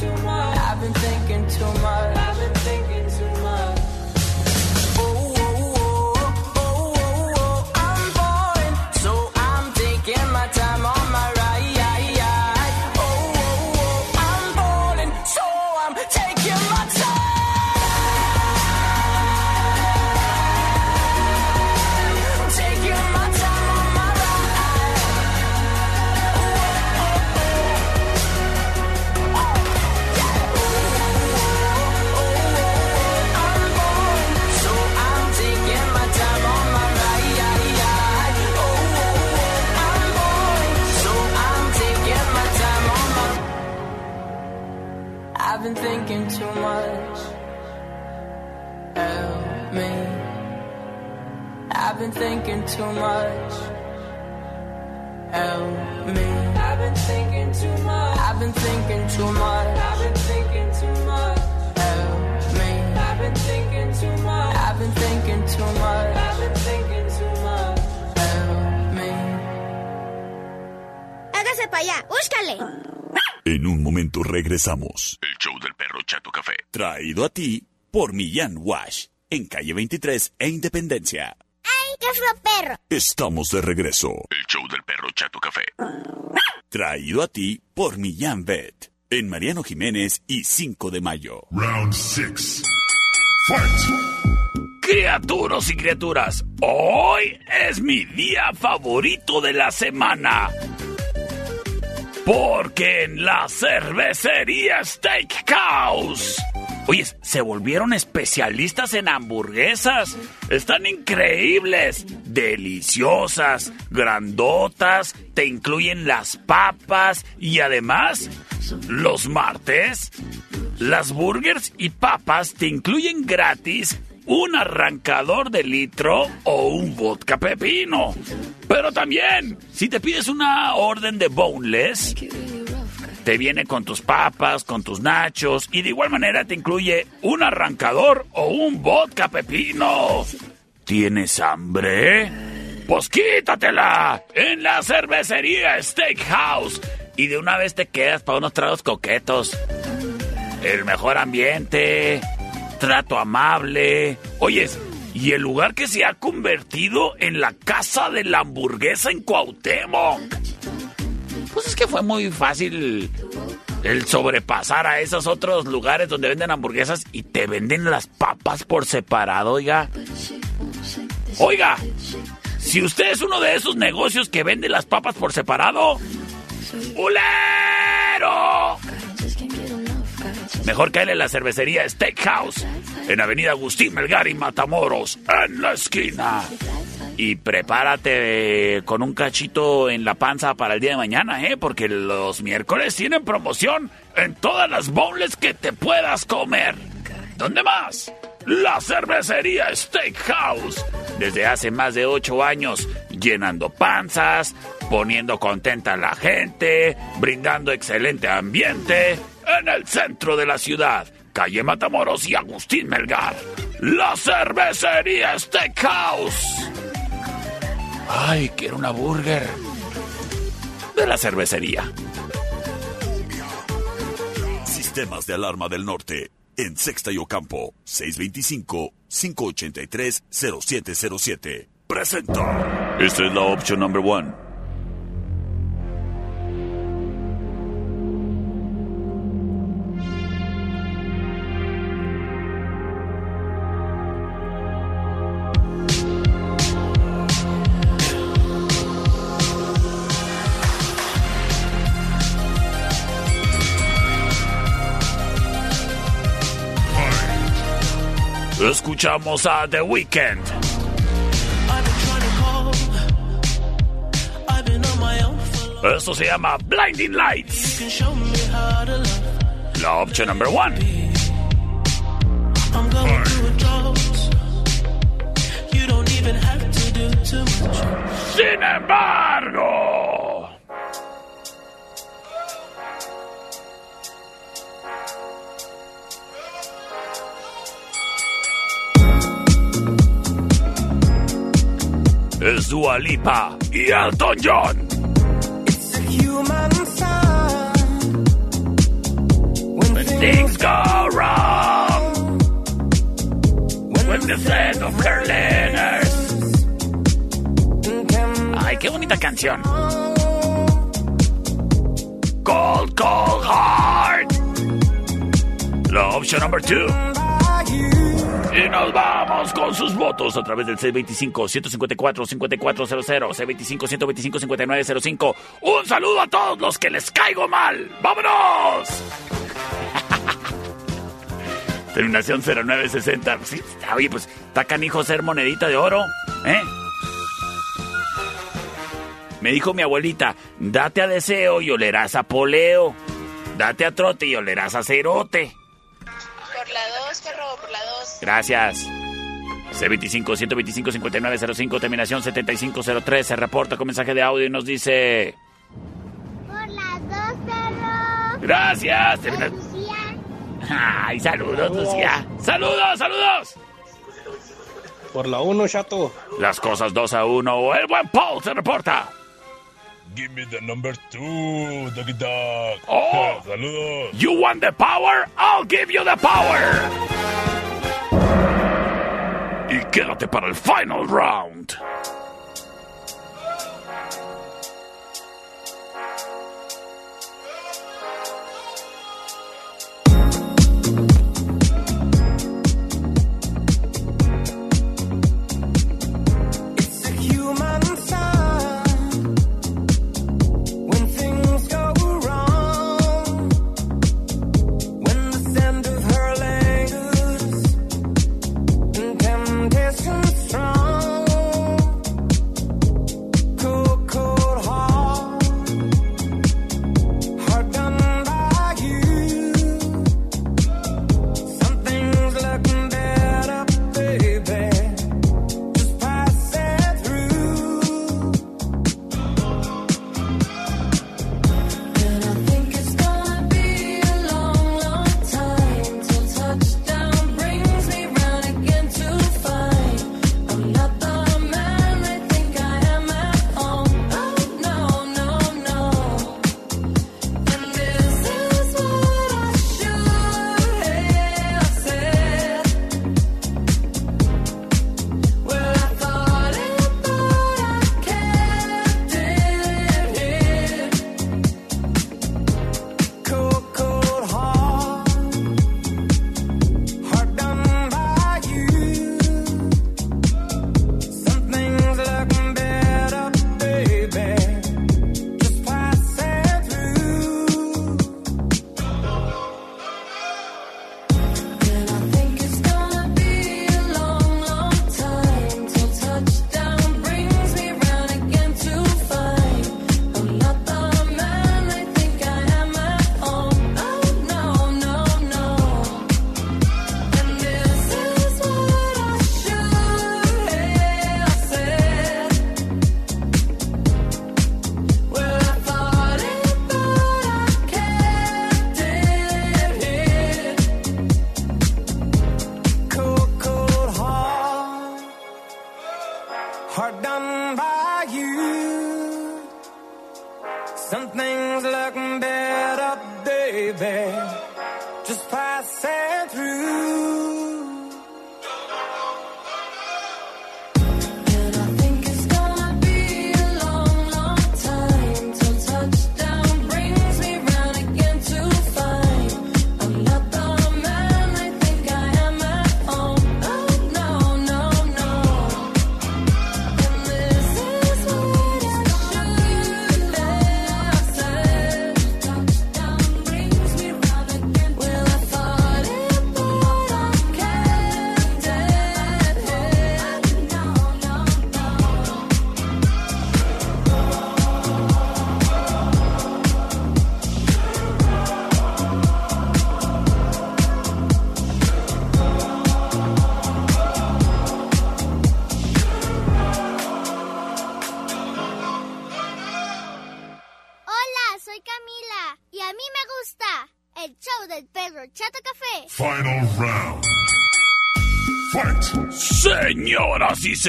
too much. I've been thinking too much. I've been thinking too much. Help me. I've been thinking too much. I've been thinking too much. I've been thinking too much. Help me. I've been thinking too much. I've been thinking too much. I've been thinking too much. Help me. Hágase para allá, búscale. En un momento regresamos. El show del perro Chato Café. Traído a ti por Millán Wash. En calle 23 e Independencia. ¡Ay, qué fue perro! Estamos de regreso. El show del perro Chato Café. Traído a ti por Millán Vet. En Mariano Jiménez y 5 de mayo. Round 6. Fight! Criaturos y criaturas, hoy es mi día favorito de la semana. Porque en la cervecería Steakhouse. Oye, se volvieron especialistas en hamburguesas. Están increíbles, deliciosas, grandotas, te incluyen las papas y además, los martes, las burgers y papas te incluyen gratis un arrancador de litro o un vodka pepino. Pero también, si te pides una orden de boneless, te viene con tus papas, con tus nachos y de igual manera te incluye un arrancador o un vodka pepino. ¿Tienes hambre? Pues quítatela en la cervecería Steakhouse y de una vez te quedas para unos tragos coquetos. El mejor ambiente, trato amable. Oyes, y el lugar que se ha convertido en la casa de la hamburguesa en Cuauhtémoc. Pues es que fue muy fácil el sobrepasar a esos otros lugares donde venden hamburguesas y te venden las papas por separado, oiga. Oiga, si usted es uno de esos negocios que vende las papas por separado, ¡Ulero! Mejor caerle a la cervecería Steakhouse en Avenida Agustín Melgar y Matamoros, en la esquina. Y prepárate con un cachito en la panza para el día de mañana, ¿eh? Porque los miércoles tienen promoción en todas las bowls que te puedas comer. ¿Dónde más? La cervecería Steakhouse. Desde hace más de ocho años, llenando panzas, poniendo contenta a la gente, brindando excelente ambiente en el centro de la ciudad, calle Matamoros y Agustín Melgar. La cervecería Steakhouse. Ay, quiero una burger. De la cervecería. Sistemas de alarma del norte. En Sexta y Ocampo. 625-583-0707. Presenta. Esta es la opción number one. Escuchamos a The Weeknd. Esto se llama Blinding Lights. La opción number one. I'm going Dua Lipa y Elton John. Human sign. When things go wrong. When the set of Berliners. Ay, qué bonita canción. Cold, cold heart. La opción number two. Y nos vamos con sus votos a través del C25-154-5400, C25-125-5905. Un saludo a todos los que les caigo mal. ¡Vámonos! Terminación 0960. Sí, oye, pues está canijo ser monedita de oro, ¿eh? Me dijo mi abuelita, date a deseo y olerás a poleo. Date a trote y olerás a cerote. 2, perro, por la 2. Gracias. C25-125-5905, terminación 7503. Se reporta con mensaje de audio y nos dice... Por las dos, perro. Gracias. Termina- Ay, saludos, Lucía. Saludos, saludos. Por la 1, chato. Las cosas 2 a 1. El buen Paul se reporta. Give me the number two, Doggy Dog. Oh. Saludos. You want the power? I'll give you the power. Y quédate para el final round.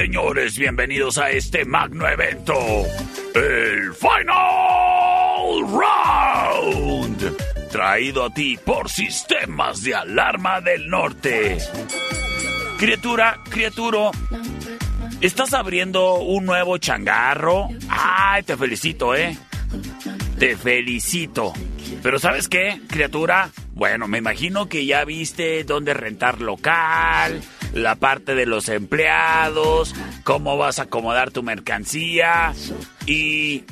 Señores, bienvenidos a este magno evento. El Final Round. Traído a ti por Sistemas de Alarma del Norte. Criatura, criaturo, ¿estás abriendo un nuevo changarro? Ay, te felicito, ¿eh? Te felicito. Pero ¿sabes qué, criatura? Bueno, me imagino que ya viste dónde rentar local, la parte de los empleados, cómo vas a acomodar tu mercancía y...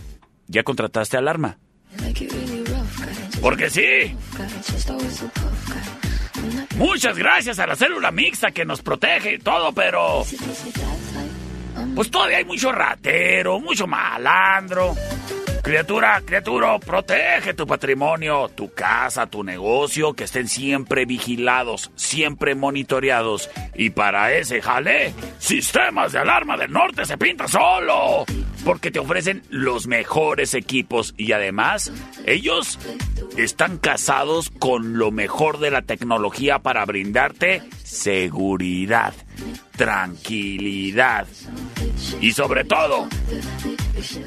¿Ya contrataste alarma? Porque sí. Muchas gracias a la célula mixta que nos protege y todo, pero... Pues todavía hay mucho ratero, mucho malandro. Criatura, criatura, protege tu patrimonio, tu casa, tu negocio, que estén siempre vigilados, siempre monitoreados. Y para ese jale, Sistemas de Alarma del Norte se pinta solo. Porque te ofrecen los mejores equipos y además ellos están casados con lo mejor de la tecnología para brindarte seguridad, tranquilidad y sobre todo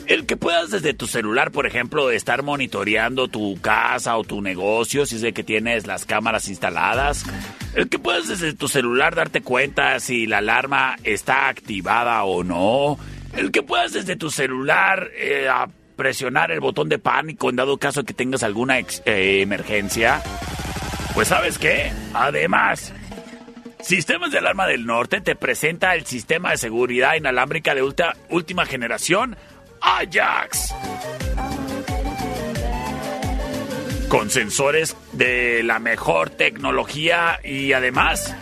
el que puedas desde tu celular, por ejemplo, estar monitoreando tu casa o tu negocio, si es de que tienes las cámaras instaladas. El que puedas desde tu celular darte cuenta si la alarma está activada o no. El que puedas desde tu celular eh, a presionar el botón de pánico en dado caso que tengas alguna eh, emergencia. Pues sabes qué? Además, Sistemas de Alarma del Norte te presenta el sistema de seguridad inalámbrica de ulta- última generación Ajax. Con sensores de la mejor tecnología y además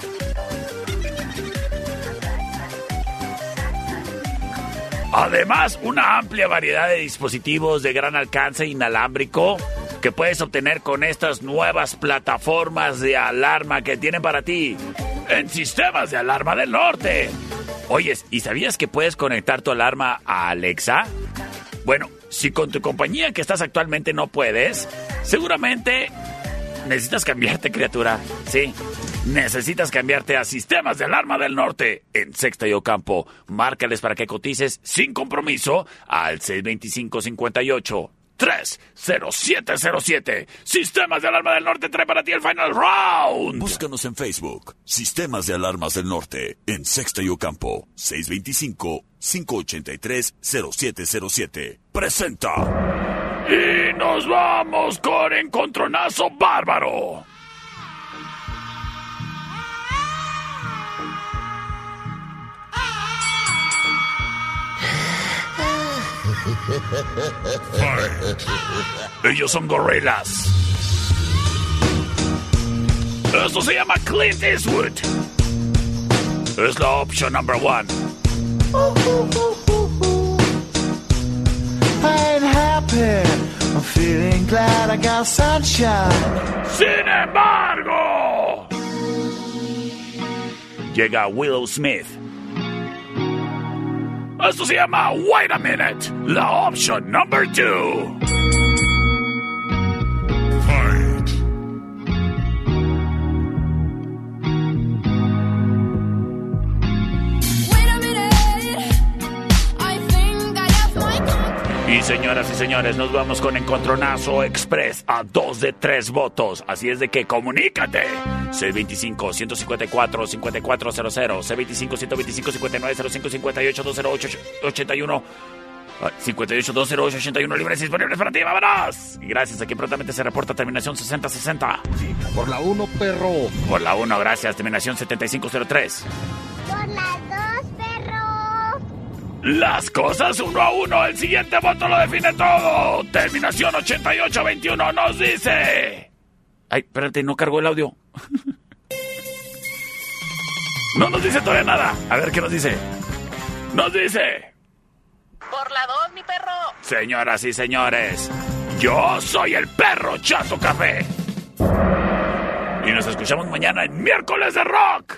Además, una amplia variedad de dispositivos de gran alcance inalámbrico que puedes obtener con estas nuevas plataformas de alarma que tienen para ti en sistemas de alarma del norte. Oyes, ¿y sabías que puedes conectar tu alarma a Alexa? Bueno, si con tu compañía que estás actualmente no puedes, seguramente necesitas cambiarte, criatura. Sí, necesitas cambiarte a Sistemas de Alarma del Norte en Sexta y Ocampo. Márcales para que cotices sin compromiso al 625-58. 30707. Sistemas de Alarma del Norte trae para ti el Final Round. Búscanos en Facebook, Sistemas de Alarmas del Norte, en Sexta y Ocampo, 625-583-0707. Presenta. Y nos vamos con Encontronazo Bárbaro. Ellos son gorilas. Esto se llama Clint Eastwood. Es la opción number one. I ain't happy. I'm feeling glad I got sunshine. Sin embargo, llega Willow Smith. Esto se llama Wait a Minute, la opción number two. Y señoras y señores, nos vamos con Encontronazo Express a dos de tres votos. Así es de que comunícate. C25-154-5400, C25-125-5905-58-208-81, ah, 58-208-81 libres disponibles para ti. ¡Vámonos! Y gracias a quien prontamente se reporta terminación 6060. Por la 1, perro. Por la 1, gracias. Terminación 7503. Por dos, perro. Las cosas uno a uno, el siguiente voto lo define todo. Terminación 8821 nos dice. Ay, espérate, no cargó el audio. no nos dice todavía nada. A ver qué nos dice. Nos dice. Por la 2, mi perro. Señoras y señores, yo soy el perro Chato Café. Y nos escuchamos mañana en miércoles de rock.